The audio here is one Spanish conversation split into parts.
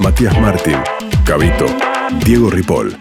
Matías Martín, Cabito, Diego Ripoll.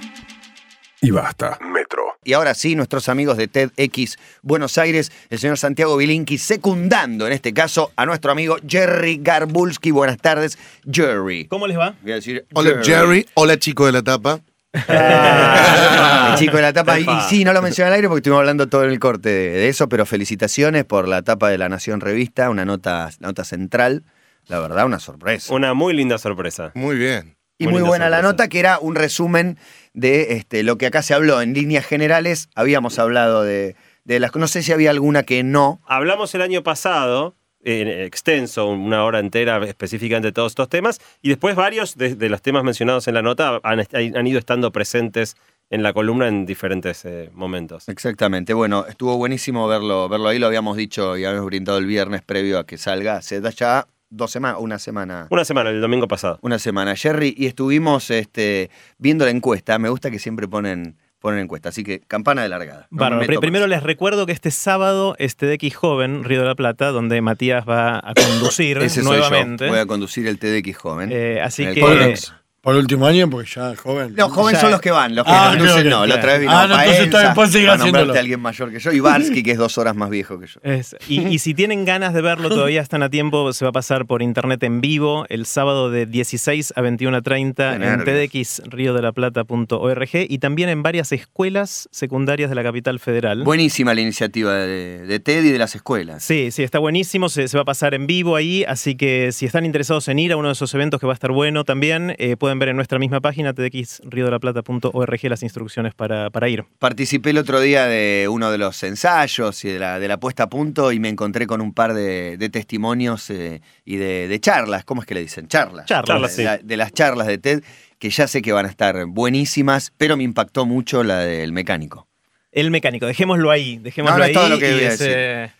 Y basta. Metro. Y ahora sí, nuestros amigos de TEDx Buenos Aires, el señor Santiago Bilinqui, secundando en este caso a nuestro amigo Jerry Garbulski. Buenas tardes, Jerry. ¿Cómo les va? Voy a decir Hola Jerry, hola chico de la tapa. Ah, el chico de la tapa. Y, y sí, no lo mencioné al aire porque estuvimos hablando todo en el corte de, de eso, pero felicitaciones por la tapa de La Nación Revista, una nota, nota central. La verdad, una sorpresa. Una muy linda sorpresa. Muy bien. Y Muy buena la nota, que era un resumen de este, lo que acá se habló. En líneas generales, habíamos hablado de, de las. No sé si había alguna que no. Hablamos el año pasado, eh, extenso, una hora entera específicamente de todos estos temas, y después varios de, de los temas mencionados en la nota han, ido estando presentes en la columna en diferentes eh, momentos. Exactamente. Bueno, estuvo buenísimo verlo, verlo ahí. Lo habíamos dicho y habíamos brindado el viernes previo a que salga. Ya dos semanas, una semana. Una semana, el domingo pasado. Una semana, Jerry, y estuvimos este, viendo la encuesta. Me gusta que siempre ponen, ponen encuesta, así que campana de largada. No me Bárbaro. Primero les recuerdo que este sábado es TDX Joven, Río de la Plata, donde Matías va a conducir Ese soy yo. nuevamente. Voy a conducir el TDX joven. Eh, así que. Por último año, porque ya joven. Los jóvenes son los que van, los que Ah, conducen creo que- no. La otra vez vino Ah, no, entonces está bien, seguir para nombrarte haciéndolo. a alguien mayor que yo, y Barsky, que es dos horas más viejo que yo. Es- y, y si tienen ganas de verlo, todavía están a tiempo. Se va a pasar por internet en vivo el sábado de 16 a 21.30 Qué en nervios. tdxriodelaplata.org y también en varias escuelas secundarias de la capital federal. Buenísima la iniciativa de, de Ted y de las escuelas. Sí, sí, está buenísimo. Se, se va a pasar en vivo ahí. Así que si están interesados en ir a uno de esos eventos que va a estar bueno también, eh, pueden ver en nuestra misma página, tdxriodelaplata.org, las instrucciones para, para ir. Participé el otro día de uno de los ensayos y de la, de la puesta a punto y me encontré con un par de, de testimonios eh, y de, de charlas. ¿Cómo es que le dicen? Charlas. Charlas, sí. la- de las charlas de TED, que ya sé que van a estar buenísimas, pero me impactó mucho la del mecánico. El mecánico, dejémoslo ahí. Dejémoslo No, no es ahí. todo lo que y voy a es, decir.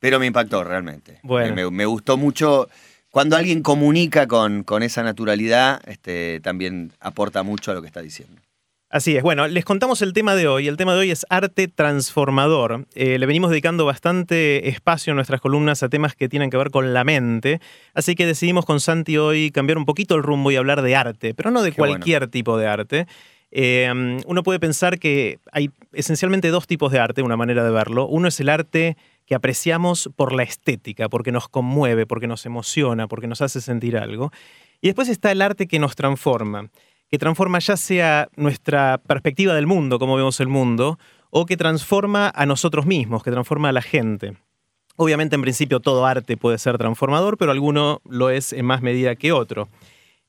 Pero me impactó realmente. Bueno. Me, me gustó mucho. Cuando alguien comunica con, con esa naturalidad, este, también aporta mucho a lo que está diciendo. Así es. Bueno, les contamos el tema de hoy. El tema de hoy es arte transformador. Eh, le venimos dedicando bastante espacio en nuestras columnas a temas que tienen que ver con la mente. Así que decidimos con Santi hoy cambiar un poquito el rumbo y hablar de arte, pero no de Qué bueno. cualquier tipo de arte. Eh, uno puede pensar que hay esencialmente dos tipos de arte, una manera de verlo. Uno es el arte que apreciamos por la estética, porque nos conmueve, porque nos emociona, porque nos hace sentir algo. Y después está el arte que nos transforma, que transforma ya sea nuestra perspectiva del mundo, cómo vemos el mundo, o que transforma a nosotros mismos, que transforma a la gente. Obviamente, en principio, todo arte puede ser transformador, pero alguno lo es en más medida que otro.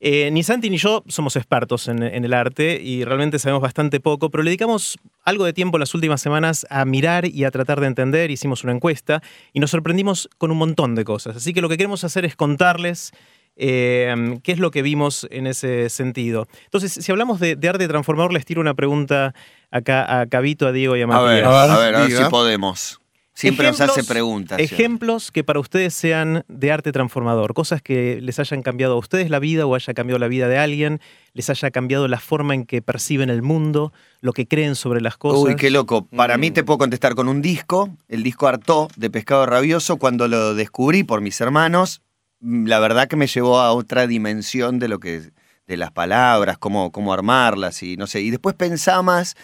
Eh, ni Santi ni yo somos expertos en, en el arte y realmente sabemos bastante poco, pero le dedicamos algo de tiempo las últimas semanas a mirar y a tratar de entender. Hicimos una encuesta y nos sorprendimos con un montón de cosas. Así que lo que queremos hacer es contarles eh, qué es lo que vimos en ese sentido. Entonces, si hablamos de, de arte transformador, les tiro una pregunta acá a Cabito, a Diego y a A Matías. ver, A ver, a ver, a ver si podemos. Siempre nos hace Ejemplos- preguntas. Ejemplos que para ustedes sean de arte transformador, cosas que les hayan cambiado a ustedes la vida o haya cambiado la vida de alguien, les haya cambiado la forma en que perciben el mundo, lo que creen sobre las cosas. Uy, qué loco. Para mí Mm. te puedo contestar con un disco, el disco Artó de Pescado Rabioso. Cuando lo descubrí por mis hermanos, mm, la verdad que me llevó a otra dimensión de lo que de las palabras, cómo, cómo armarlas y no sé. Y después pensaba más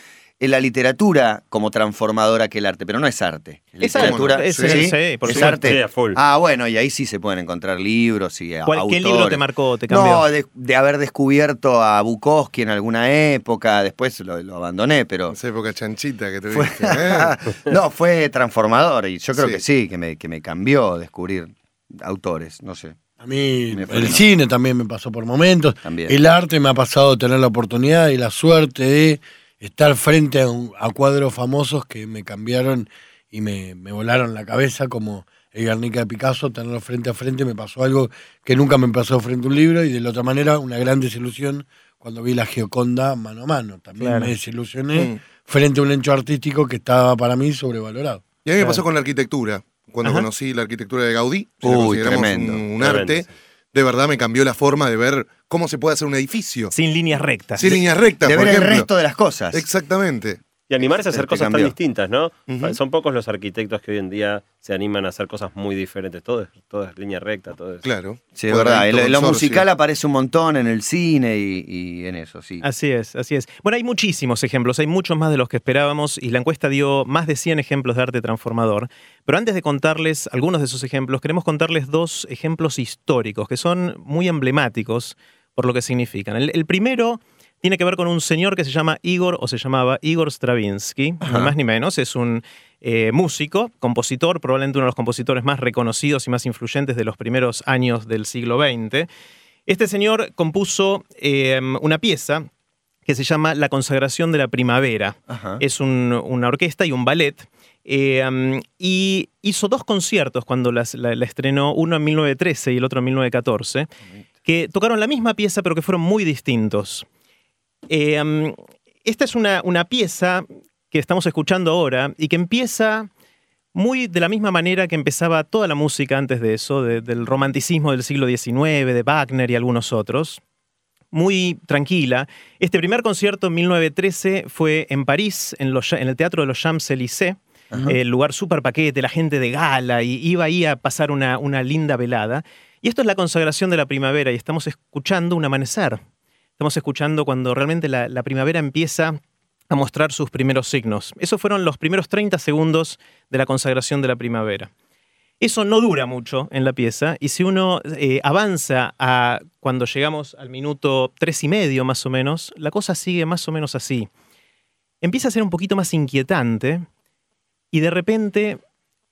en la literatura como transformadora que el arte, pero no es arte. La Es arte, literatura es- ¿sí? sí, por es arte. Sí. Ah, bueno, y ahí sí se pueden encontrar libros y ¿Cuál- ¿Qué libro autores. te marcó, te cambió? No, de, de haber descubierto a Bukowski en alguna época, después lo, lo abandoné, pero Esa época chanchita que fue, tuviste. ¿eh? no, fue transformador y yo creo Sí. que sí, que me, que me cambió descubrir autores, no sé. A mí el cine también me pasó por momentos. También. El arte me ha pasado tener la oportunidad y la suerte de estar frente a, un- a cuadros famosos que me cambiaron y me, me volaron la cabeza, como el Guernica de Picasso, tenerlo frente a frente me pasó algo que nunca me pasó frente a un libro y de la otra manera una gran desilusión cuando vi la Gioconda mano a mano. También Claro. me desilusioné frente a un hecho artístico que estaba para mí sobrevalorado. Y a mí me pasó con la arquitectura. Cuando Ajá. conocí la arquitectura de Gaudí, Uy, consideramos tremendo. un, un Tremendo, arte, sí. De verdad me cambió la forma de ver cómo se puede hacer un edificio. Sin líneas rectas. Sin líneas rectas, de por ver el ejemplo. resto de las cosas. Exactamente. Y animarse a hacer cosas tan distintas, ¿no? Son pocos los arquitectos que hoy en día se animan a hacer cosas muy diferentes. Todo es, todo es línea recta, todo es. Claro. Sí, es verdad. Lo, musical aparece un montón en el cine y, y en eso, sí. Así es, así es. Bueno, hay muchísimos ejemplos, hay muchos más de los que esperábamos y la encuesta dio más de 100 ejemplos de arte transformador. Pero antes de contarles algunos de esos ejemplos, queremos contarles dos ejemplos históricos que son muy emblemáticos por lo que significan. El, el primero tiene que ver con un señor que se llama Igor o se llamaba Igor Stravinsky, ni más ni menos. Es un eh, músico, compositor, probablemente uno de los compositores más reconocidos y más influyentes de los primeros años del siglo XX. Este señor compuso eh, una pieza que se llama La consagración de la primavera. Ajá. Es un- una orquesta y un ballet. eh, um, y hizo dos conciertos cuando las- la, la estrenó, uno en 1913 y el otro en 1914, que tocaron la misma pieza pero que fueron muy distintos. Eh, um, esta es una, una pieza que estamos escuchando ahora y que empieza muy de la misma manera que empezaba toda la música antes de eso, de- del romanticismo del siglo XIX, de Wagner y algunos otros. Muy tranquila. Este primer concierto en 1913 fue en París, en, los- en el Teatro de los Champs-Élysées, el lugar súper paquete, la gente de gala, y iba ahí a pasar una, una linda velada. Y esto es la consagración de la primavera, y estamos escuchando un amanecer. Estamos escuchando cuando realmente la, primavera empieza a mostrar sus primeros signos. Esos fueron los primeros 30 segundos de la consagración de la primavera. Eso no dura mucho en la pieza y si uno eh, avanza a cuando llegamos al minuto tres y medio más o menos, la cosa sigue más o menos así. Empieza a ser un poquito más inquietante y de repente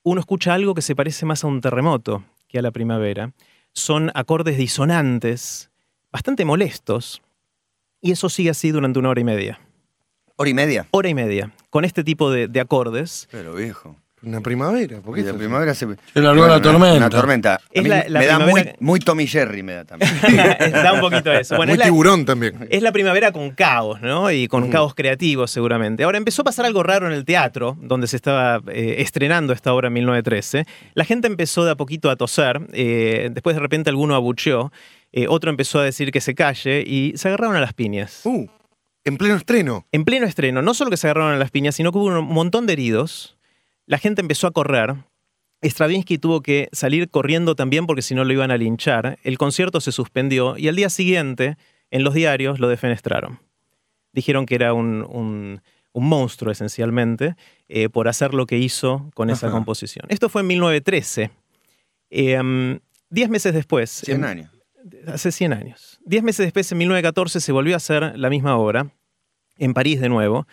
uno escucha algo que se parece más a un terremoto que a la primavera. Son acordes disonantes, bastante molestos, y eso sigue así durante una hora y media. Hora y media. Hora y media, con este tipo de, de acordes. Pero viejo. Una primavera, ¿por qué Y la primavera se. Se largó la tormenta. Una tormenta. Es la- la me da muy, primavera- muy Tommy Jerry, me da también. da un poquito eso. Bueno, Muy es la- tiburón también. Es la primavera con caos, ¿no? Y con caos creativo, seguramente. Ahora, empezó a pasar algo raro en el teatro, donde se estaba eh, estrenando esta obra en 1913. La gente empezó de a poquito a toser, eh, después de repente alguno abucheó, eh, otro empezó a decir que se calle y se agarraron a las piñas. Uh, en pleno estreno. En pleno estreno, no solo que se agarraron a las piñas, sino que hubo un montón de heridos. La gente empezó a correr. Stravinsky tuvo que salir corriendo también porque si no lo iban a linchar. El concierto se suspendió y al día siguiente, en los diarios, lo defenestraron. Dijeron que era un, un- un monstruo, esencialmente, eh, por hacer lo que hizo con esa Ajá. composición. Esto fue en 1913. Eh, um, diez meses después, 100 en- años. hace 100 años. Diez meses después, en 1914, se volvió a hacer la misma obra, en París de nuevo,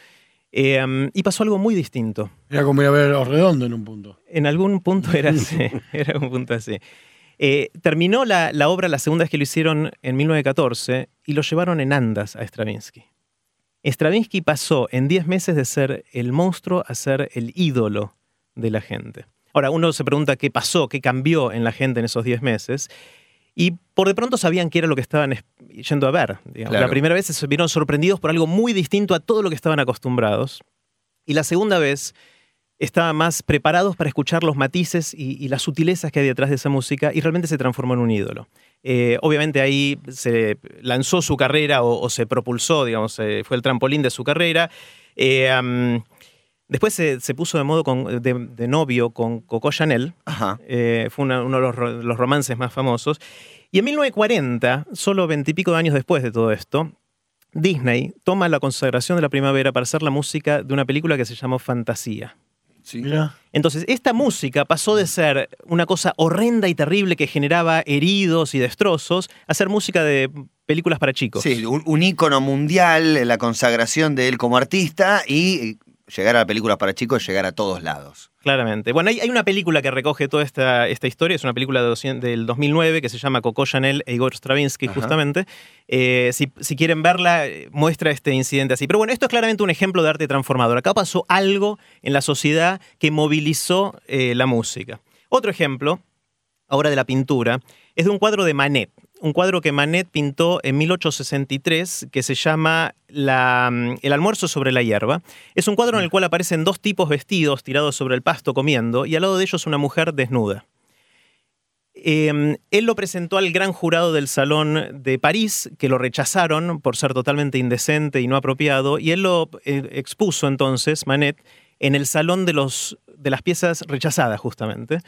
eh, um, y pasó algo muy distinto. Era como ir a ver Redondo en un punto. En algún punto era así, era un punto así. Eh, terminó la, la obra la segunda vez que lo hicieron en 1914 y lo llevaron en andas a Stravinsky. Stravinsky pasó en 10 meses de ser el monstruo a ser el ídolo de la gente. Ahora, uno se pregunta qué pasó, qué cambió en la gente en esos 10 meses. Y por de pronto sabían qué era lo que estaban es- yendo a ver. Claro. La primera vez se vieron sorprendidos por algo muy distinto a todo lo que estaban acostumbrados. Y la segunda vez estaban más preparados para escuchar los matices y, y las sutilezas que hay detrás de esa música y realmente se transformó en un ídolo. Eh, obviamente ahí se lanzó su carrera o, o se propulsó, digamos, eh, fue el trampolín de su carrera. Eh, después se, se puso de modo con- de, de novio con Coco Chanel, Ajá. eh, fue una- uno de los, ro- los romances más famosos. Y en 1940, solo veintipico de años después de todo esto, Disney toma la consagración de la primavera para hacer la música de una película que se llamó Fantasía. Sí. Entonces, esta música pasó de ser una cosa horrenda y terrible que generaba heridos y destrozos a ser música de películas para chicos. Sí, un, un ícono mundial, la consagración de él como artista y llegar a la película para chicos, llegar a todos lados. Claramente. Bueno, hay, hay una película que recoge toda esta, esta historia, es una película de 200 del 2009 que se llama Coco Chanel e Igor Stravinsky, Ajá. justamente. Eh, si, si quieren verla, eh, muestra este incidente así. Pero bueno, esto es claramente un ejemplo de arte transformador. Acá pasó algo en la sociedad que movilizó eh, la música. Otro ejemplo, ahora de la pintura, es de un cuadro de Manet. Un cuadro que Manet pintó en 1863 que se llama la, mm, El almuerzo sobre la hierba. Es un cuadro en el cual aparecen dos tipos vestidos tirados sobre el pasto comiendo y al lado de ellos una mujer desnuda. Eh, él lo presentó al gran jurado del Salón de París, que lo rechazaron por ser totalmente indecente y no apropiado, y él lo eh, expuso entonces, Manet, en el Salón de, los, de las Piezas Rechazadas, justamente.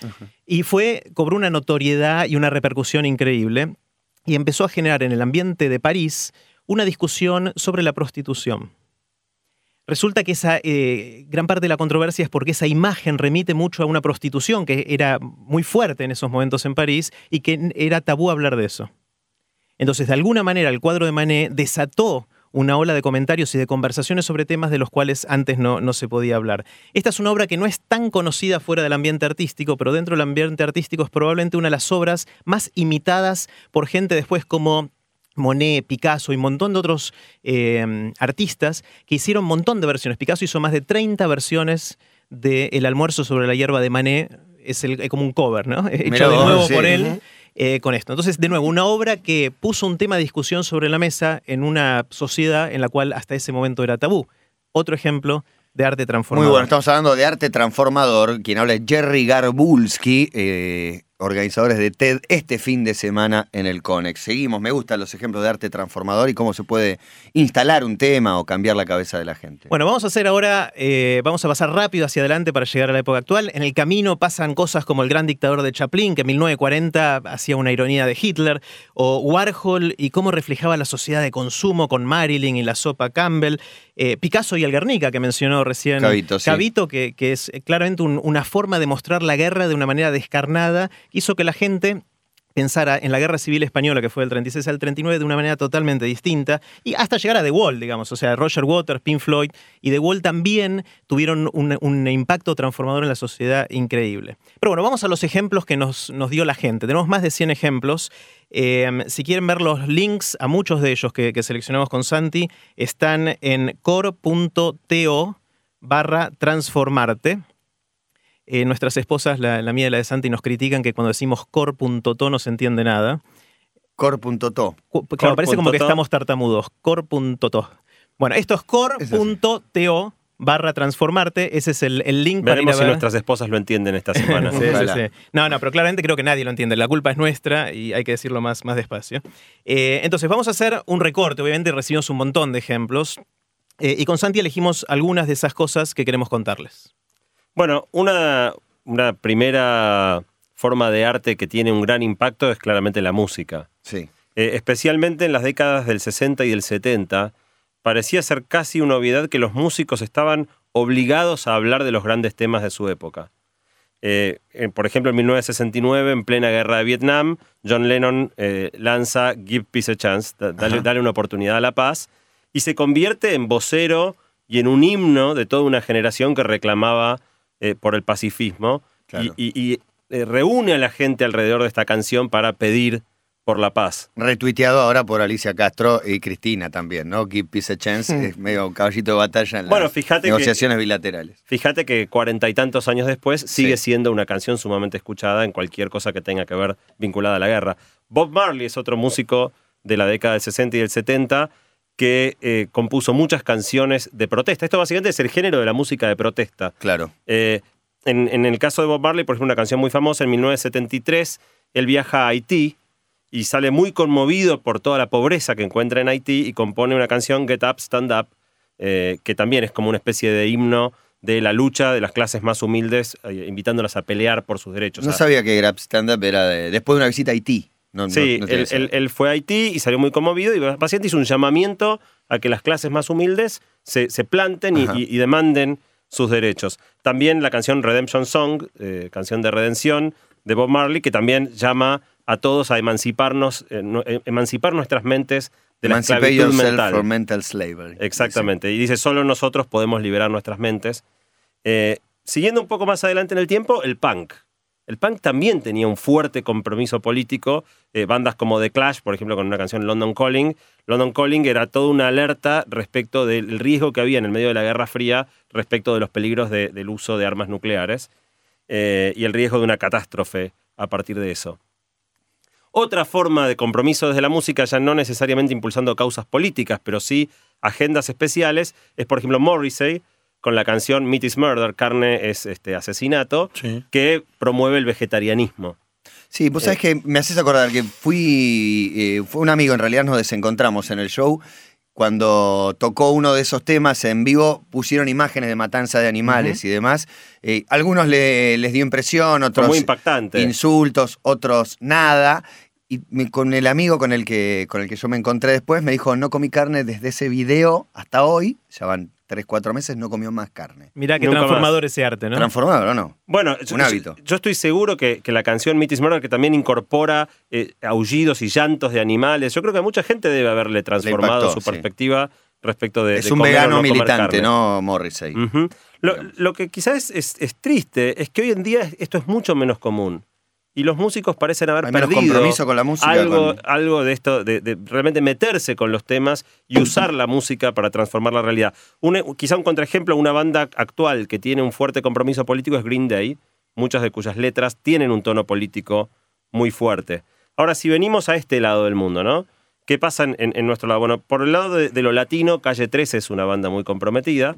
Y fue, cobró una notoriedad y una repercusión increíble, y empezó a generar en el ambiente de París una discusión sobre la prostitución. Resulta que esa eh, gran parte de la controversia es porque esa imagen remite mucho a una prostitución que era muy fuerte en esos momentos en París y que era tabú hablar de eso. Entonces, de alguna manera, el cuadro de Manet desató una ola de comentarios y de conversaciones sobre temas de los cuales antes no, no se podía hablar. Esta es una obra que no es tan conocida fuera del ambiente artístico, pero dentro del ambiente artístico es probablemente una de las obras más imitadas por gente después como Monet, Picasso y un montón de otros eh, artistas que hicieron un montón de versiones. Picasso hizo más de 30 versiones de El almuerzo sobre la hierba de Manet. Es, el, es como un cover, ¿no? Hecho de nuevo sí. por él eh, con esto. Entonces, de nuevo, una obra que puso un tema de discusión sobre la mesa en una sociedad en la cual hasta ese momento era tabú. Otro ejemplo de arte Muy transformador. bueno, estamos hablando de arte transformador. Quien habla es Jerry Garbulski, eh, organizadores de TED este fin de semana en el CONEX. Seguimos, me gustan los ejemplos de arte transformador y cómo se puede instalar un tema o cambiar la cabeza de la gente. Bueno, vamos a hacer ahora, eh, vamos a pasar rápido hacia adelante para llegar a la época actual. En el camino pasan cosas como el gran dictador de Chaplin, que en 1940 hacía una ironía de Hitler, o Warhol y cómo reflejaba la sociedad de consumo con Marilyn y la sopa Campbell, eh, Picasso y el Guernica, que mencionó recién Cabito, sí. Cabito, que, que es claramente un- una forma de mostrar la guerra de una manera descarnada, hizo que la gente pensara en la guerra civil española que fue del 36 al 39 de una manera totalmente distinta y hasta llegar a The Wall, digamos, o sea, Roger Waters, Pink Floyd y The Wall también tuvieron un, impacto transformador en la sociedad increíble. Pero bueno, vamos a los ejemplos que nos, nos dio la gente. Tenemos más de 100 ejemplos. Eh, si quieren ver los links a muchos de ellos que, que seleccionamos con Santi, están en core.to barra transformarte. Eh, nuestras esposas, la, la mía y la de Santi, nos critican que cuando decimos core.to no se entiende nada. Core.to. Cu- Claro, parece como que estamos tartamudos. Core.to. Bueno, esto es core.to barra transformarte. Ese es el, el link para ir Veremos a si ver. nuestras esposas lo entienden esta semana. Sí, sí, Ojalá. sí. No, no, pero claramente creo que nadie lo entiende. La culpa es nuestra y hay que decirlo más, más despacio. Eh, entonces, vamos a hacer un recorte. Obviamente recibimos un montón de ejemplos. Eh, y con Santi elegimos algunas de esas cosas que queremos contarles. Bueno, una, una primera forma de arte que tiene un gran impacto es claramente la música. Sí. Eh, especialmente en las décadas del 60 y del 70, parecía ser casi una obviedad que los músicos estaban obligados a hablar de los grandes temas de su época. Eh, eh, por ejemplo, en 1969, en plena guerra de Vietnam, John Lennon eh, lanza Give Peace a Chance, da- dale, dale una oportunidad a la paz, y se convierte en vocero y en un himno de toda una generación que reclamaba eh, por el pacifismo Claro. y, y- y, eh, reúne a la gente alrededor de esta canción para pedir por la paz. Retuiteado ahora por Alicia Castro y Cristina también, ¿no? Give Peace a Chance es medio un caballito de batalla en Bueno, las fíjate que- negociaciones bilaterales. Fíjate que cuarenta y tantos años después sigue Sí. siendo una canción sumamente escuchada en cualquier cosa que tenga que ver vinculada a la guerra. Bob Marley es otro músico de la década del 60 y del 70 que eh, compuso muchas canciones de protesta. Esto básicamente es el género de la música de protesta. Claro. Eh, en, en el caso de Bob Marley, por ejemplo, una canción muy famosa, en 1973, él viaja a Haití y sale muy conmovido por toda la pobreza que encuentra en Haití y compone una canción, Get Up, Stand Up, eh, que también es como una especie de himno de la lucha de las clases más humildes, invitándolas a pelear por sus derechos. No A- sabía que Grab Stand Up era de- después de una visita a Haití. No, Sí, no él, esa- él- él fue a Haití y salió muy conmovido y básicamente hizo un llamamiento a que las clases más humildes se, se planten y, Ajá. y- y demanden sus derechos. También la canción Redemption Song, eh, canción de redención de Bob Marley, que también llama a todos a emanciparnos, eh, eh, emancipar nuestras mentes de la esclavitud mental. from mental slavery. Exactamente. Y dice, solo nosotros podemos liberar nuestras mentes. Eh, siguiendo un poco más adelante en el tiempo, el punk. El punk también tenía un fuerte compromiso político. Eh, bandas como The Clash, por ejemplo, con una canción London Calling. London Calling era toda una alerta respecto del riesgo que había en el medio de la Guerra Fría respecto de los peligros de- del uso de armas nucleares eh, y el riesgo de una catástrofe a partir de eso. Otra forma de compromiso desde la música, ya no necesariamente impulsando causas políticas, pero sí agendas especiales, es por ejemplo Morrissey con la canción Meat is Murder, carne es este, asesinato, Sí. que promueve el vegetarianismo. Sí, vos sabés que me haces acordar que fui, eh, fue un amigo, en realidad nos desencontramos en el show. Cuando tocó uno de esos temas en vivo, pusieron imágenes de matanza de animales y demás. Eh, algunos le- les dio impresión, Fue otros muy impactante. insultos, otros nada. Y con el amigo con el, que, con el que yo me encontré después, me dijo, no comí carne desde ese video hasta hoy, ya van 3, 4 meses, no comió más carne. Mirá qué Nunca transformador ese arte, ¿no? ¿Transformado o no? Bueno, yo, Un hábito. yo estoy seguro que, que la canción Meet Is Murder, que también incorpora eh, aullidos y llantos de animales, yo creo que a mucha gente debe haberle transformado impactó, su sí. perspectiva respecto de. es de un comer o vegano no comer militante. ¿no, Morrissey? Ujú. lo, lo que quizás es, es- es triste es que hoy en día esto es mucho menos común. Y los músicos parecen haber Hay perdido compromiso con la música, algo, con- algo de esto, de, de realmente meterse con los temas y usar la música para transformar la realidad. Un- quizá un contraejemplo, una banda actual que tiene un fuerte compromiso político es Green Day, muchas de cuyas letras tienen un tono político muy fuerte. Ahora, si venimos a este lado del mundo, ¿no? ¿Qué pasa en nuestro lado? Bueno, por el lado de, de lo latino, Calle 13 es una banda muy comprometida,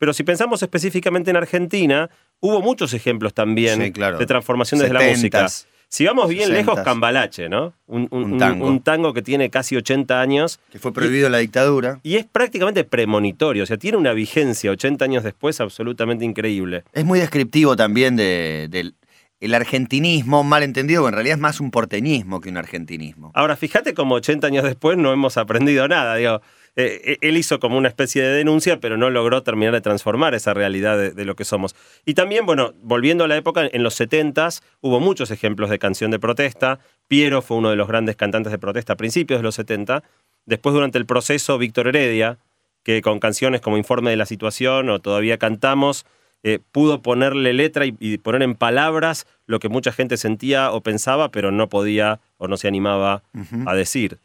pero si pensamos específicamente en Argentina, hubo muchos ejemplos también Sí, claro. de transformación desde la música. 70s. Si vamos bien lejos, 60s. Cambalache, ¿no? Un, un- Un un- tango. un tango que tiene casi 80 años Que fue prohibido en la dictadura. y es prácticamente premonitorio, o sea, tiene una vigencia 80 años después absolutamente increíble. Es muy descriptivo también de- del el argentinismo, mal entendido, que en realidad es más un porteñismo que un argentinismo. Ahora, fíjate como 80 años después no hemos aprendido nada. Digo, eh, él hizo como una especie de denuncia, pero no logró terminar de transformar esa realidad de, de lo que somos. Y también, bueno, volviendo a la época, en los 70s hubo muchos ejemplos de canción de protesta. Piero fue uno de los grandes cantantes de protesta a principios de los 70. Después, durante el proceso, Víctor Heredia, que con canciones como Informe de la Situación o Todavía Cantamos, eh, pudo ponerle letra y, y poner en palabras lo que mucha gente sentía o pensaba, pero no podía o no se animaba a decir.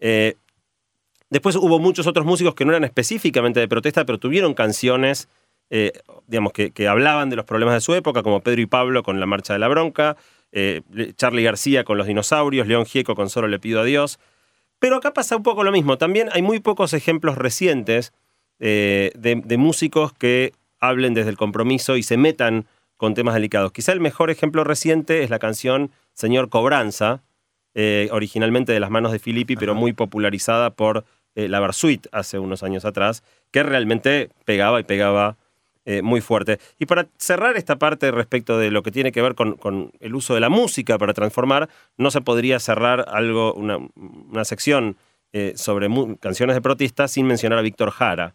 Eh, después hubo muchos otros músicos que no eran específicamente de protesta, pero tuvieron canciones, eh, digamos, que, que hablaban de los problemas de su época, como Pedro y Pablo con La Marcha de la Bronca, eh, Charlie García con Los Dinosaurios, León Gieco con Solo le pido a Dios. Pero acá pasa un poco lo mismo. También hay muy pocos ejemplos recientes eh, de, de músicos que hablen desde el compromiso y se metan con temas delicados. Quizá el mejor ejemplo reciente es la canción Señor Cobranza, eh, originalmente de las manos de Filippi, pero muy popularizada por eh, la Versuit hace unos años atrás, que realmente pegaba y pegaba eh, muy fuerte. Y para cerrar esta parte respecto de lo que tiene que ver con, con el uso de la música para transformar, no se podría cerrar algo, una, una sección eh, sobre canciones de protesta sin mencionar a Víctor Jara,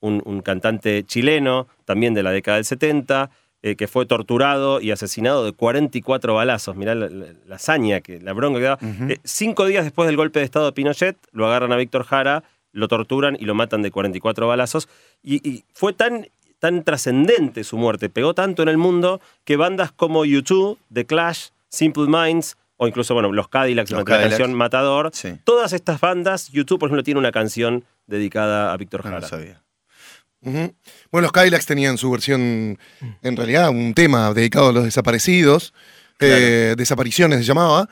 un, un cantante chileno, también de la década del 70, eh, que fue torturado y asesinado de 44 balazos. Mirá la, la- la hazaña, que, la bronca que daba. Eh, cinco días después del golpe de Estado de Pinochet, lo agarran a Víctor Jara, lo torturan y lo matan de 44 balazos. Y, y fue tan, tan trascendente su muerte, pegó tanto en el mundo, que bandas como U2, The Clash, Simple Minds, o incluso, bueno, los Cadillacs, Los la Cadillacs. canción Matador, Sí. todas estas bandas, U2, por ejemplo, tiene una canción dedicada a Víctor No Jara. lo Bueno, los Kylax tenían su versión, en realidad, un tema dedicado a los desaparecidos. eh, desapariciones se llamaba.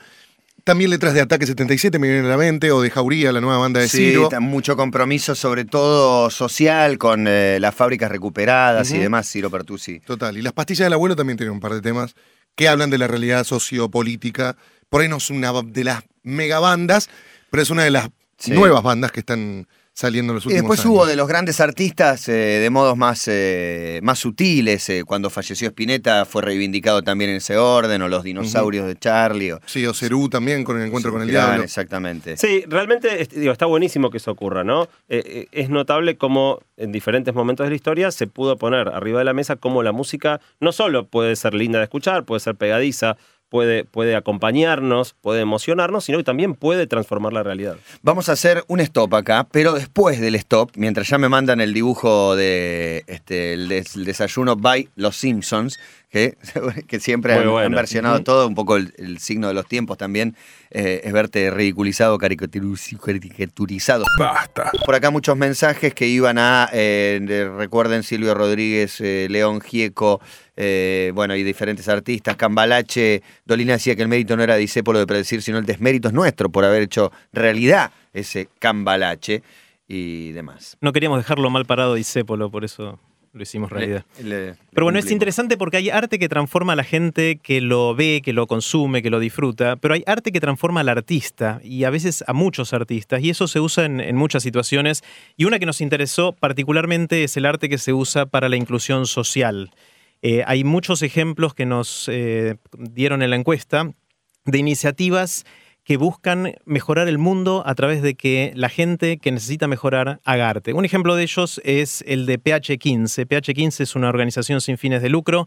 También letras de Ataque 77 me vienen a la mente, o de Jauría, la nueva banda de Sí, Ciro. mucho compromiso, sobre todo social, con eh, las fábricas recuperadas y demás, Ciro Pertusi. Total. Y las pastillas del abuelo también tienen un par de temas que hablan de la realidad sociopolítica. Por ahí no es una de las megabandas, pero es una de las Sí. nuevas bandas que están saliendo en los Y últimos después años. hubo de los grandes artistas eh, de modos más, eh, más sutiles. eh, cuando falleció Spinetta fue reivindicado también en ese orden, o los dinosaurios de Charlie. O, Sí, o Cerú también con el encuentro con el diablo. Exactamente. Sí, realmente digo, está buenísimo que eso ocurra, ¿no? Eh, eh, es notable cómo en diferentes momentos de la historia se pudo poner arriba de la mesa cómo la música no solo puede ser linda de escuchar, puede ser pegadiza, puede, puede acompañarnos, puede emocionarnos, sino que también puede transformar la realidad. Vamos a hacer un stop acá, pero después del stop, mientras ya me mandan el dibujo de este, el, des- el desayuno by Los Simpsons, que, que siempre han, versionado todo, un poco el, el signo de los tiempos también, eh, es verte ridiculizado, caricaturiz- caricaturizado. Basta. Por acá muchos mensajes que iban a, eh, de- recuerden Silvio Rodríguez, eh, León Gieco, eh, bueno, y diferentes artistas. Cambalache, Dolina decía que el mérito no era disépolo de predecir, sino el desmérito es nuestro por haber hecho realidad ese Cambalache y demás. No queríamos dejarlo mal parado Disépolo, por eso lo hicimos realidad. Le- le- le Pero bueno, es interesante porque hay arte que transforma a la gente que lo ve, que lo consume, que lo disfruta, pero hay arte que transforma al artista y a veces a muchos artistas, y eso se usa en, en muchas situaciones. Y una que nos interesó particularmente es el arte que se usa para la inclusión social. Eh, hay muchos ejemplos que nos eh, dieron en la encuesta de iniciativas que buscan mejorar el mundo a través de que la gente que necesita mejorar haga arte. Un ejemplo de ellos es el de PH15. PH15 es una organización sin fines de lucro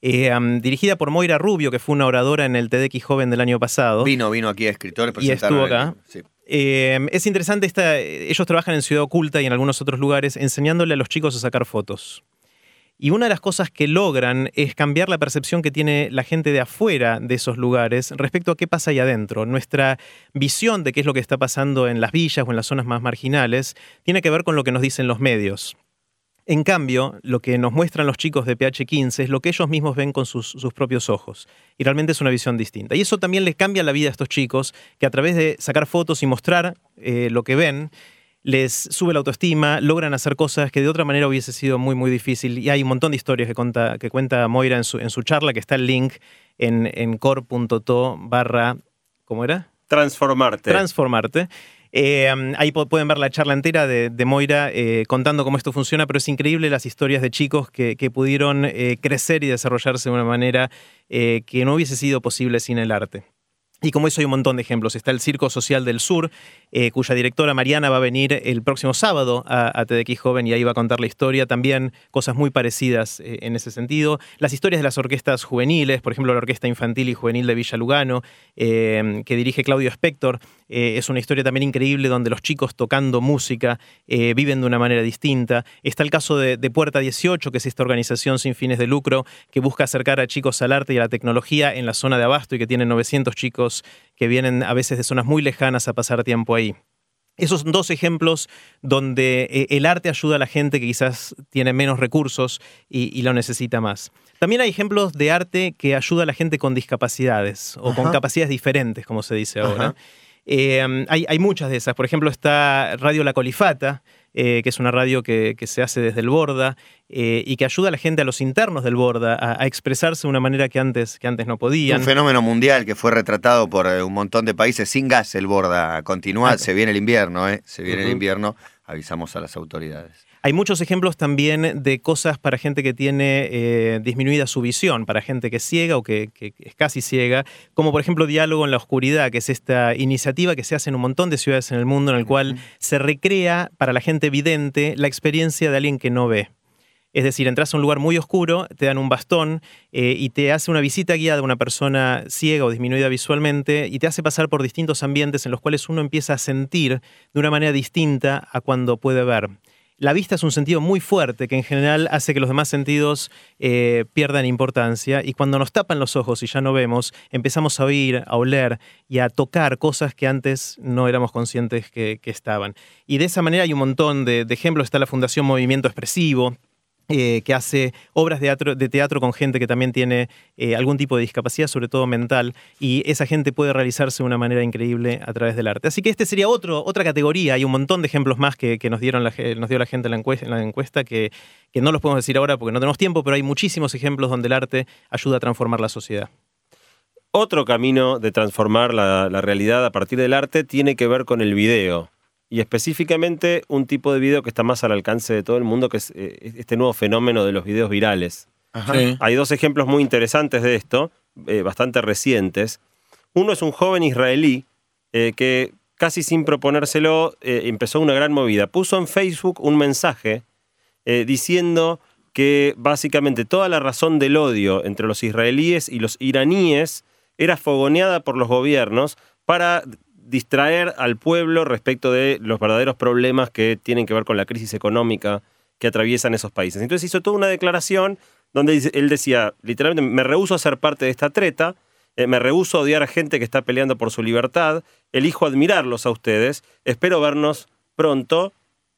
eh, dirigida por Moira Rubio, que fue una oradora en el TEDx Joven del año pasado. Vino, vino aquí a escritores. Y estuvo el- acá. sí. Eh, es interesante, esta, ellos trabajan en Ciudad Oculta y en algunos otros lugares enseñándole a los chicos a sacar fotos. Y una de las cosas que logran es cambiar la percepción que tiene la gente de afuera de esos lugares respecto a qué pasa ahí adentro. Nuestra visión de qué es lo que está pasando en las villas o en las zonas más marginales tiene que ver con lo que nos dicen los medios. En cambio, lo que nos muestran los chicos de PH15 es lo que ellos mismos ven con sus, propios ojos. Y realmente es una visión distinta. Y eso también les cambia la vida a estos chicos, que a través de sacar fotos y mostrar eh, lo que ven, les sube la autoestima, logran hacer cosas que de otra manera hubiese sido muy, muy difícil. Y hay un montón de historias que, cuenta, que cuenta Moira en su, en su charla, que está el link en, en core.to barra, ¿cómo era? Transformarte. Transformarte. Eh, ahí pueden ver la charla entera de, de Moira eh, contando cómo esto funciona, pero es increíble las historias de chicos que, que pudieron eh, crecer y desarrollarse de una manera que no hubiese sido posible sin el arte. Y como eso hay un montón de ejemplos. Está el Circo Social del Sur, eh, cuya directora Mariana va a venir el próximo sábado a, a Joven y ahí va a contar la historia. También cosas muy parecidas eh, en ese sentido. Las historias de las orquestas juveniles, por ejemplo, la Orquesta Infantil y Juvenil de Villa Lugano, eh, que dirige Claudio Spector. Eh, es una historia también increíble donde los chicos tocando música eh, viven de una manera distinta. Está el caso de, de Puerta 18, que es esta organización sin fines de lucro que busca acercar a chicos al arte y a la tecnología en la zona de Abasto y que tiene 900 chicos que vienen a veces de zonas muy lejanas a pasar tiempo ahí. Esos son dos ejemplos donde eh, el arte ayuda a la gente que quizás tiene menos recursos y, y lo necesita más. También hay ejemplos de arte que ayuda a la gente con discapacidades o con capacidades diferentes, como se dice ahora. Ajá. Eh, hay, hay muchas de esas. Por ejemplo, está Radio La Colifata, eh, que es una radio que, que se hace desde el Borda eh, y que ayuda a la gente, a los internos del Borda, a, a expresarse de una manera que antes, que antes no podían. Un fenómeno mundial que fue retratado por eh, un montón de países sin gas, el Borda. Continúa, Ah. se viene el invierno, ¿eh? Se viene el invierno, avisamos a las autoridades. Hay muchos ejemplos también de cosas para gente que tiene eh, disminuida su visión, para gente que es ciega o que, que es casi ciega, como por ejemplo Diálogo en la Oscuridad, que es esta iniciativa que se hace en un montón de ciudades en el mundo, en el cual se recrea para la gente vidente la experiencia de alguien que no ve. Es decir, entras a un lugar muy oscuro, te dan un bastón eh, y te hace una visita guiada a una persona ciega o disminuida visualmente y te hace pasar por distintos ambientes en los cuales uno empieza a sentir de una manera distinta a cuando puede ver. La vista es un sentido muy fuerte que en general hace que los demás sentidos eh, pierdan importancia y cuando nos tapan los ojos y ya no vemos, empezamos a oír, a oler y a tocar cosas que antes no éramos conscientes que, estaban. Y de esa manera hay un montón de, de ejemplos. Está la Fundación Movimiento Expresivo, eh, que hace obras de teatro, con gente que también tiene eh, algún tipo de discapacidad, sobre todo mental, y esa gente puede realizarse de una manera increíble a través del arte. Así que este sería otro, otra categoría, hay un montón de ejemplos más que, nos, dieron la, nos dio la gente en la encuesta, que, que no los podemos decir ahora porque no tenemos tiempo, pero hay muchísimos ejemplos donde el arte ayuda a transformar la sociedad. Otro camino de transformar la realidad a partir del arte tiene que ver con el video. Y específicamente un tipo de video que está más al alcance de todo el mundo, que es eh, este nuevo fenómeno de los videos virales. Sí. Hay dos ejemplos muy interesantes de esto, eh, bastante recientes. Uno es un joven israelí eh, que casi sin proponérselo eh, empezó una gran movida. Puso en Facebook un mensaje eh, diciendo que básicamente toda la razón del odio entre los israelíes y los iraníes era fogoneada por los gobiernos para distraer al pueblo respecto de los verdaderos problemas que tienen que ver con la crisis económica que atraviesan esos países. Entonces hizo toda una declaración donde él decía, literalmente, me rehúso a ser parte de esta treta, eh, me rehúso a odiar a gente que está peleando por su libertad, elijo admirarlos a ustedes, espero vernos pronto,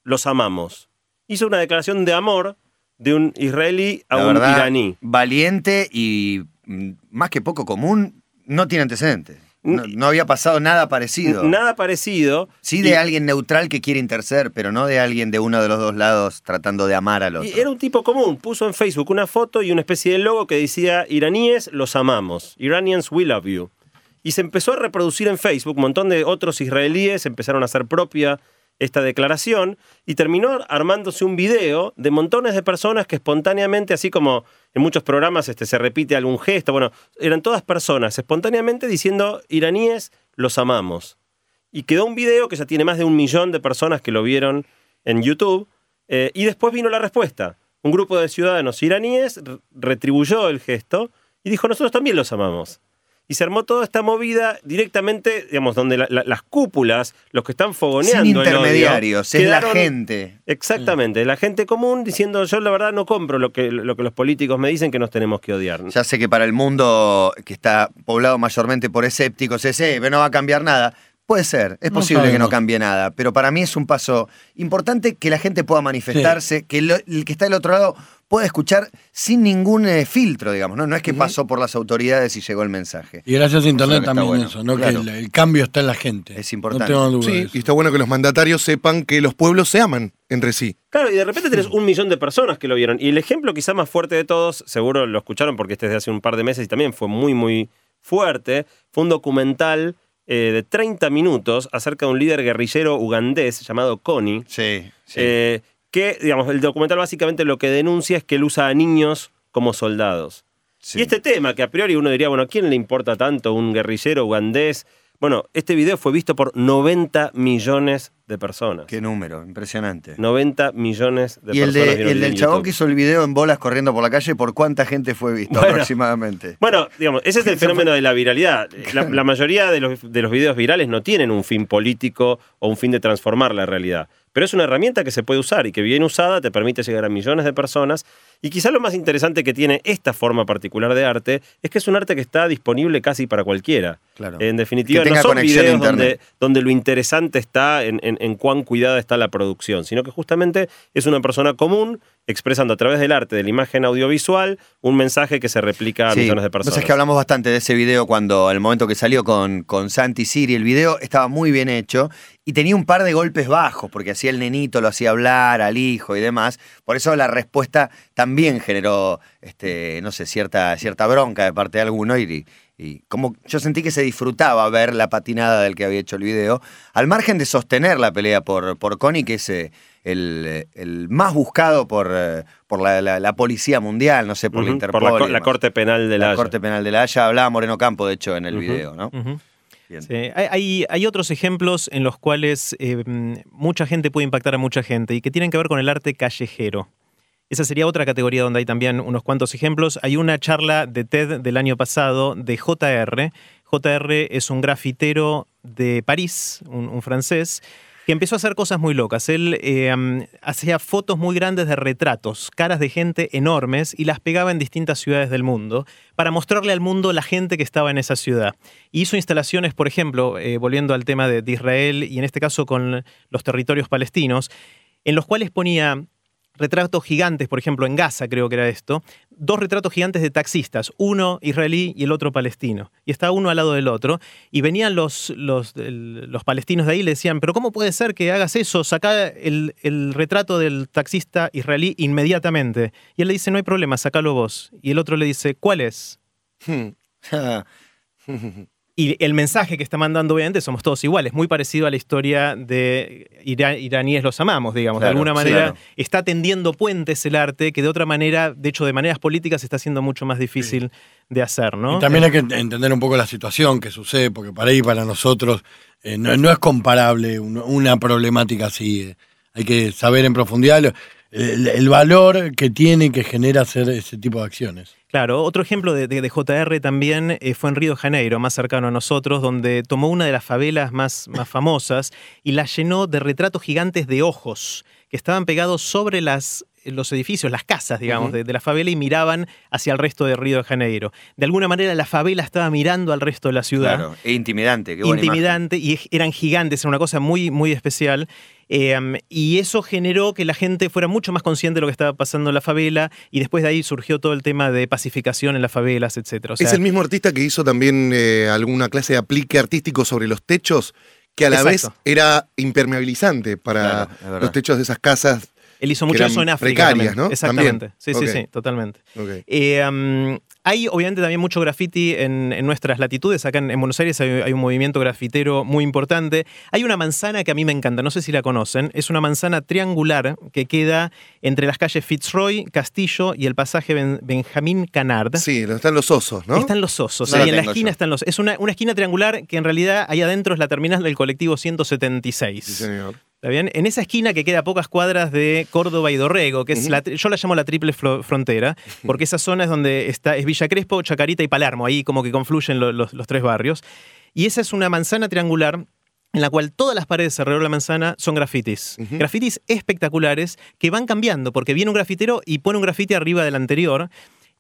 los amamos. Hizo una declaración de amor de un israelí a La un verdad, iraní. valiente y mm, más que poco común, no tiene antecedentes. No, no había pasado nada parecido. Nada parecido. Sí de Y- alguien neutral que quiere interceder, pero no de alguien de uno de los dos lados tratando de amar al otro. Y era un tipo común, puso en Facebook una foto y una especie de logo que decía iraníes los amamos, Iranians we love you. Y se empezó a reproducir en Facebook, un montón de otros israelíes empezaron a hacer propia esta declaración y terminó armándose un video de montones de personas que espontáneamente, así como en muchos programas este, se repite algún gesto, bueno, eran todas personas espontáneamente diciendo iraníes los amamos. Y quedó un video que ya tiene más de un millón de personas que lo vieron en YouTube. eh, y después vino la respuesta. Un grupo de ciudadanos iraníes retribuyó el gesto y dijo, nosotros también los amamos. Y se armó toda esta movida directamente, digamos, donde la- la- las cúpulas, los que están fogoneando Sin el odio, intermediarios, es la gente. Exactamente, la gente común diciendo, yo la verdad no compro lo que, lo que los políticos me dicen que nos tenemos que odiar. Ya sé que para el mundo que está poblado mayormente por escépticos, es, eh, no va a cambiar nada. Puede ser, es No posible que no cambie nada, pero para mí es un paso importante que la gente pueda manifestarse, que lo- el que está del otro lado pueda escuchar sin ningún eh, filtro, digamos, ¿no? No es que pasó por las autoridades y llegó el mensaje. Y gracias a Internet también bueno. eso, ¿no? Claro. Que el, el cambio está en la gente. Es importante. No tengo Sí, y está bueno que los mandatarios sepan que los pueblos se aman entre sí. Claro, y de repente tenés un millón de personas que lo vieron. Y el ejemplo quizá más fuerte de todos, seguro lo escucharon porque este es de hace un par de meses y también fue muy, muy fuerte, fue un documental eh, de 30 minutos acerca de un líder guerrillero ugandés llamado Connie, Sí, sí. eh, que, digamos, el documental básicamente lo que denuncia es que él usa a niños como soldados. sí. Y este tema, que a priori uno diría, bueno, ¿a quién le importa tanto un guerrillero ugandés? Bueno, este video fue visto por 90 millones de personas. Qué número, impresionante. 90 millones de y el, personas de, vieron el el del chabón YouTube. que hizo el video en bolas corriendo por la calle, ¿por cuánta gente fue visto Bueno. aproximadamente? Bueno, digamos, ese es el fenómeno de la viralidad. La, la mayoría de los, de los videos virales no tienen un fin político o un fin de transformar la realidad. Pero es una herramienta que se puede usar y que bien usada te permite llegar a millones de personas. Y quizá lo más interesante que tiene esta forma particular de arte es que es un arte que está disponible casi para cualquiera. Claro. En definitiva, no son videos donde, donde lo interesante está en, en- en cuán cuidada está la producción, sino que justamente es una persona común expresando a través del arte, de la imagen audiovisual, un mensaje que se replica a Sí, millones de personas. que hablamos bastante de ese video cuando, al momento que salió con, con Santi Siri, el video estaba muy bien hecho y tenía un par de golpes bajos, porque hacía el nenito, lo hacía hablar al hijo y demás. Por eso la respuesta también generó, este, no sé, cierta, cierta bronca de parte de alguno y, y como yo sentí que se disfrutaba ver la patinada del que había hecho el video, al margen de sostener la pelea por, por Connie, que es eh, el, el más buscado por, eh, por la, la- la policía mundial, no sé, por la Interpol. por la. Corte Penal de la, Haya. Corte Penal de la Haya, hablaba Moreno Campo, de hecho, en el video, ¿no? Sí, Hay, hay- otros ejemplos en los cuales eh, mucha gente puede impactar a mucha gente y que tienen que ver con el arte callejero. Esa sería otra categoría donde hay también unos cuantos ejemplos. Hay una charla de TED del año pasado de JR. JR es un grafitero de París, un, francés, que empezó a hacer cosas muy locas. Él um, hacía fotos muy grandes de retratos, caras de gente enormes, y las pegaba en distintas ciudades del mundo para mostrarle al mundo la gente que estaba en esa ciudad. Hizo instalaciones, por ejemplo, eh, volviendo al tema de, de Israel y en este caso con los territorios palestinos, en los cuales ponía retratos gigantes, por ejemplo, en Gaza creo que era esto, dos retratos gigantes de taxistas, uno israelí y el otro palestino. Y estaba uno al lado del otro. Y venían los, los, los palestinos de ahí y le decían, pero ¿cómo puede ser que hagas eso? Saca el, el retrato del taxista israelí inmediatamente. Y él le dice, no hay problema, sacalo vos. Y el otro le dice, ¿cuál es? Y el mensaje que está mandando, obviamente, somos todos iguales, muy parecido a la historia de ira- iraníes los amamos, digamos. de alguna sí, manera claro. está tendiendo puentes el arte que de otra manera, de hecho, de maneras políticas está siendo mucho más difícil de hacer, ¿no? Y también hay que entender un poco la situación que sucede, porque para ahí, para nosotros, eh, no, no es comparable un- una problemática así. eh. Hay que saber en profundidad lo- el, valor que tiene que genera hacer ese tipo de acciones. Claro, otro ejemplo de, de- de JR también eh, fue en Río de Janeiro, más cercano a nosotros, donde tomó una de las favelas más, más famosas y la llenó de retratos gigantes de ojos que estaban pegados sobre las, los edificios, las casas, digamos, de, de la favela y miraban hacia el resto de Río de Janeiro. De alguna manera la favela estaba mirando al resto de la ciudad Claro, e intimidante, qué buena imagen. intimidante y eran gigantes, era una cosa muy, muy especial. Eh, um, y eso generó que la gente fuera mucho más consciente de lo que estaba pasando en la favela y después de ahí surgió todo el tema de pacificación en las favelas, etc. es el mismo artista que hizo también eh, alguna clase de aplique artístico sobre los techos, que a la vez era impermeabilizante para Claro, los techos de esas casas. Él hizo mucho eso en África. precarias. ¿no? Exactamente. También. Sí, sí, sí, totalmente. Eh, um, hay obviamente también mucho graffiti en, en nuestras latitudes. Acá en, en Buenos Aires hay, hay un movimiento grafitero muy importante. Hay una manzana que a mí me encanta, no sé si la conocen. Es una manzana triangular que queda entre las calles Fitzroy, Castillo y el pasaje Ben- Benjamín Canard. Sí, donde están los osos, ¿no? Están los osos, No ahí en la esquina yo. están los. Es una, una esquina triangular que en realidad ahí adentro es la terminal del colectivo 176. Sí, señor. ¿Está bien? En esa esquina que queda a pocas cuadras de Córdoba y Dorrego, que es la, yo la llamo la triple fro- frontera, porque esa zona es donde está, es Villa Crespo, Chacarita y Palermo, ahí como que confluyen lo- los, los tres barrios. Y esa es una manzana triangular en la cual todas las paredes alrededor de la manzana son grafitis. Grafitis espectaculares que van cambiando, porque viene un grafitero y pone un grafiti arriba del anterior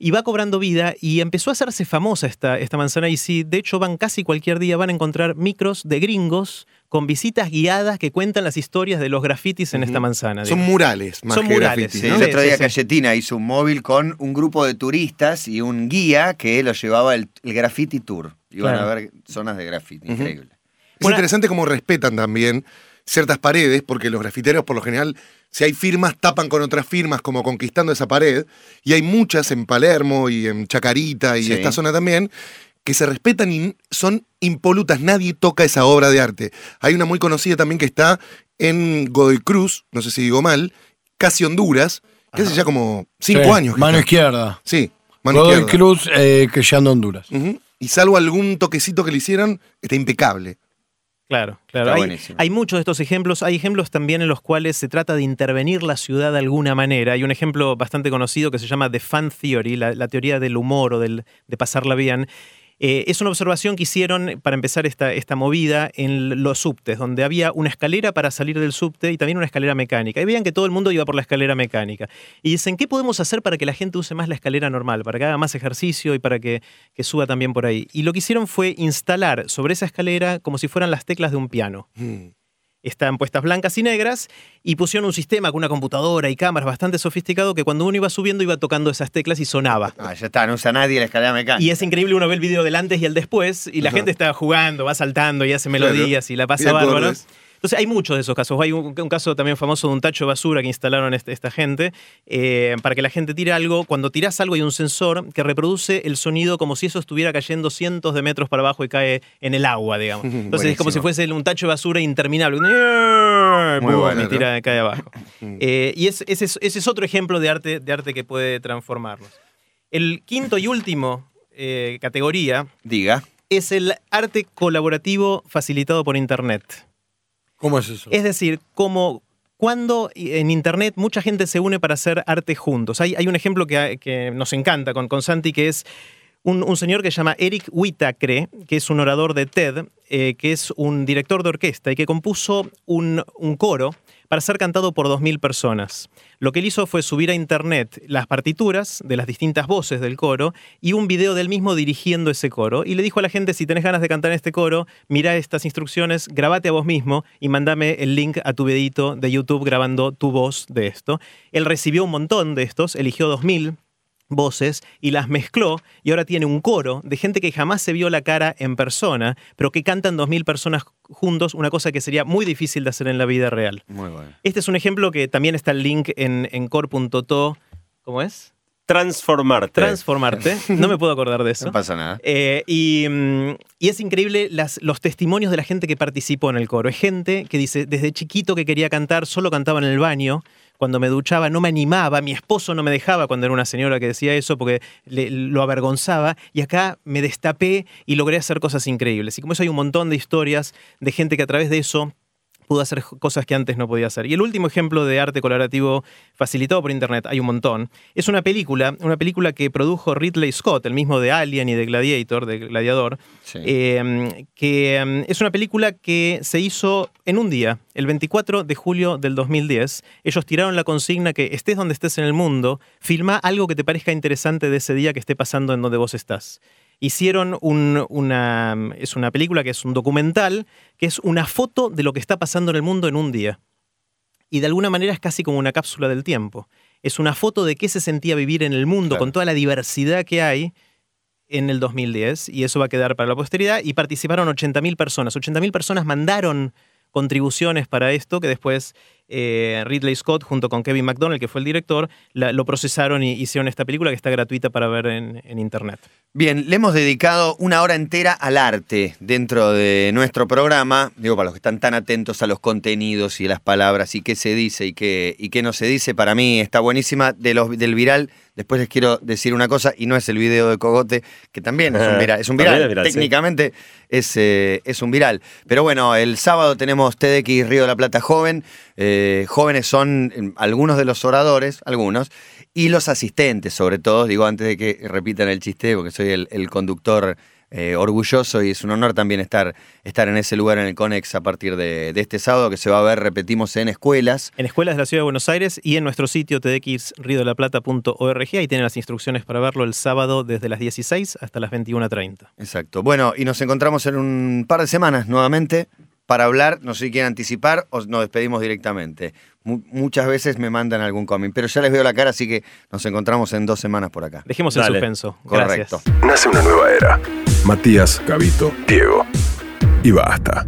y va cobrando vida y empezó a hacerse famosa esta, esta manzana y si de hecho van casi cualquier día van a encontrar micros de gringos con visitas guiadas que cuentan las historias de los grafitis en esta manzana. Son murales, más Son que murales, Sí, ¿no? el otro día sí. Cayetina hizo un móvil con un grupo de turistas y un guía que los llevaba el, el graffiti tour. Iban Claro. a ver zonas de graffiti, increíble. Es Bueno, interesante cómo respetan también ciertas paredes, porque los grafiteros, por lo general, si hay firmas, tapan con otras firmas, como conquistando esa pared. Y hay muchas en Palermo y en Chacarita y Sí. esta zona también, que se respetan y son impolutas. Nadie toca esa obra de arte. Hay una muy conocida también que está en Godoy Cruz, no sé si digo mal, casi Honduras, que hace ya como cinco Sí, años. que Mano está. izquierda. Sí, mano Godoy izquierda. Cruz, eh, que ya anda Honduras. Y salvo algún toquecito que le hicieron, está impecable. Claro, claro. Hay muchos de estos ejemplos. Hay ejemplos también en los cuales se trata de intervenir la ciudad de alguna manera. Hay un ejemplo bastante conocido que se llama The Fan Theory, la, la teoría del humor o del, de pasarla bien. Eh, es una observación que hicieron para empezar esta, esta movida en los subtes, donde había una escalera para salir del subte y también una escalera mecánica. Y veían que todo el mundo iba por la escalera mecánica. Y dicen, ¿qué podemos hacer para que la gente use más la escalera normal, para que haga más ejercicio y para que, que suba también por ahí? Y lo que hicieron fue instalar sobre esa escalera como si fueran las teclas de un piano Mm. Están puestas blancas y negras y pusieron un sistema con una computadora y cámaras bastante sofisticado que cuando uno iba subiendo iba tocando esas teclas y sonaba. Ah, ya está, no usa nadie la escalera mecánica. Y es increíble, uno ve el video del antes y el después y la Ajá. gente está jugando, va saltando y hace melodías y la pasa bárbaro. Entonces hay muchos de esos casos. Hay un, un caso también famoso de un tacho de basura que instalaron este- esta gente eh, para que la gente tire algo. Cuando tiras algo hay un sensor que reproduce el sonido como si eso estuviera cayendo cientos de metros para abajo y cae en el agua, digamos. Entonces es como si fuese un tacho de basura interminable. Muy bueno, y cae abajo. Eh, y es- ese, es, ese es otro ejemplo de arte, de arte que puede transformarnos. El quinto y último eh, categoría Diga. es el arte colaborativo facilitado por Internet. ¿Cómo es eso? Es decir, cuando en Internet mucha gente se une para hacer arte juntos. Hay, un ejemplo que, nos encanta con, con Santi, que es un, señor que se llama Eric Whitacre, que es un orador de TED, eh, que es un director de orquesta y que compuso un coro para ser cantado por 2.000 personas. Lo que él hizo fue subir a internet las partituras de las distintas voces del coro y un video del mismo dirigiendo ese coro. Y le dijo a la gente, si tenés ganas de cantar en este coro, mira estas instrucciones, grabate a vos mismo y mandame el link a tu videito de YouTube grabando tu voz de esto. Él recibió un montón de estos, eligió 2.000 voces y las mezcló y ahora tiene un coro de gente que jamás se vio la cara en persona, pero que cantan 2.000 personas juntos, una cosa que sería muy difícil de hacer en la vida real. Muy bueno. Este es un ejemplo que también está el link en, en core.to. ¿Cómo es? Transformarte. Transformarte. No me puedo acordar de eso. No pasa nada. Eh, y, mm, y es increíble las- los testimonios de la gente que participó en el coro. Es gente que dice, desde chiquito que quería cantar, solo cantaba en el baño. Cuando me duchaba no me animaba, mi esposo no me dejaba cuando era una señora que decía eso porque le- lo avergonzaba y acá me destapé y logré hacer cosas increíbles. Y como eso hay un montón de historias de gente que a través de eso pudo hacer cosas que antes no podía hacer. Y el último ejemplo de arte colaborativo facilitado por internet, hay un montón, es una película, una película que produjo Ridley Scott, el mismo de Alien y de Gladiator, de Gladiador, Sí. eh, que eh, es una película que se hizo en un día, el 24 de julio del 2010. Ellos tiraron la consigna que estés donde estés en el mundo, filma algo que te parezca interesante de ese día que esté pasando en donde vos estás. Hicieron un- una, es una película que es un documental, que es una foto de lo que está pasando en el mundo en un día. y de alguna manera es casi como una cápsula del tiempo. Es una foto de qué se sentía vivir en el mundo Claro. con toda la diversidad que hay en el 2010 y eso va a quedar para la posteridad y participaron 80.000 personas. 80.000 personas mandaron contribuciones para esto que después eh, Ridley Scott junto con Kevin McDonald, que fue el director, lo procesaron y hicieron esta película que está gratuita para ver en, internet. Bien, le hemos dedicado una hora entera al arte dentro de nuestro programa. Digo, para los que están tan atentos a los contenidos y las palabras y qué se dice y qué, y qué no se dice, para mí está buenísima. De del viral, después les quiero decir una cosa, y no es el video de Cogote, que también es un viral. Es un viral, es viral, sí. técnicamente es, eh, es un viral. Pero bueno, el sábado tenemos TDX Río de la Plata Joven. Eh, jóvenes son eh, algunos de los oradores, algunos, y los asistentes, sobre todo, digo antes de que repitan el chiste, porque soy el, el conductor eh, orgulloso y es un honor también estar, estar en ese lugar en el Conex a partir de, de este sábado, que se va a ver, repetimos, en escuelas. En escuelas de la Ciudad de Buenos Aires y en nuestro sitio tdxriodelaplata.org. Ahí tienen las instrucciones para verlo el sábado desde las 16 hasta las 21.30. Exacto. Bueno, y nos encontramos en un par de semanas nuevamente para hablar, no sé si quieren anticipar o nos despedimos directamente. Mu- muchas veces me mandan algún cómic, pero ya les veo la cara, así que nos encontramos en dos semanas por acá. Dejemos el Dale. suspenso. Correcto. Gracias. Nace una nueva era. Matías, Gavito, Diego. Y basta.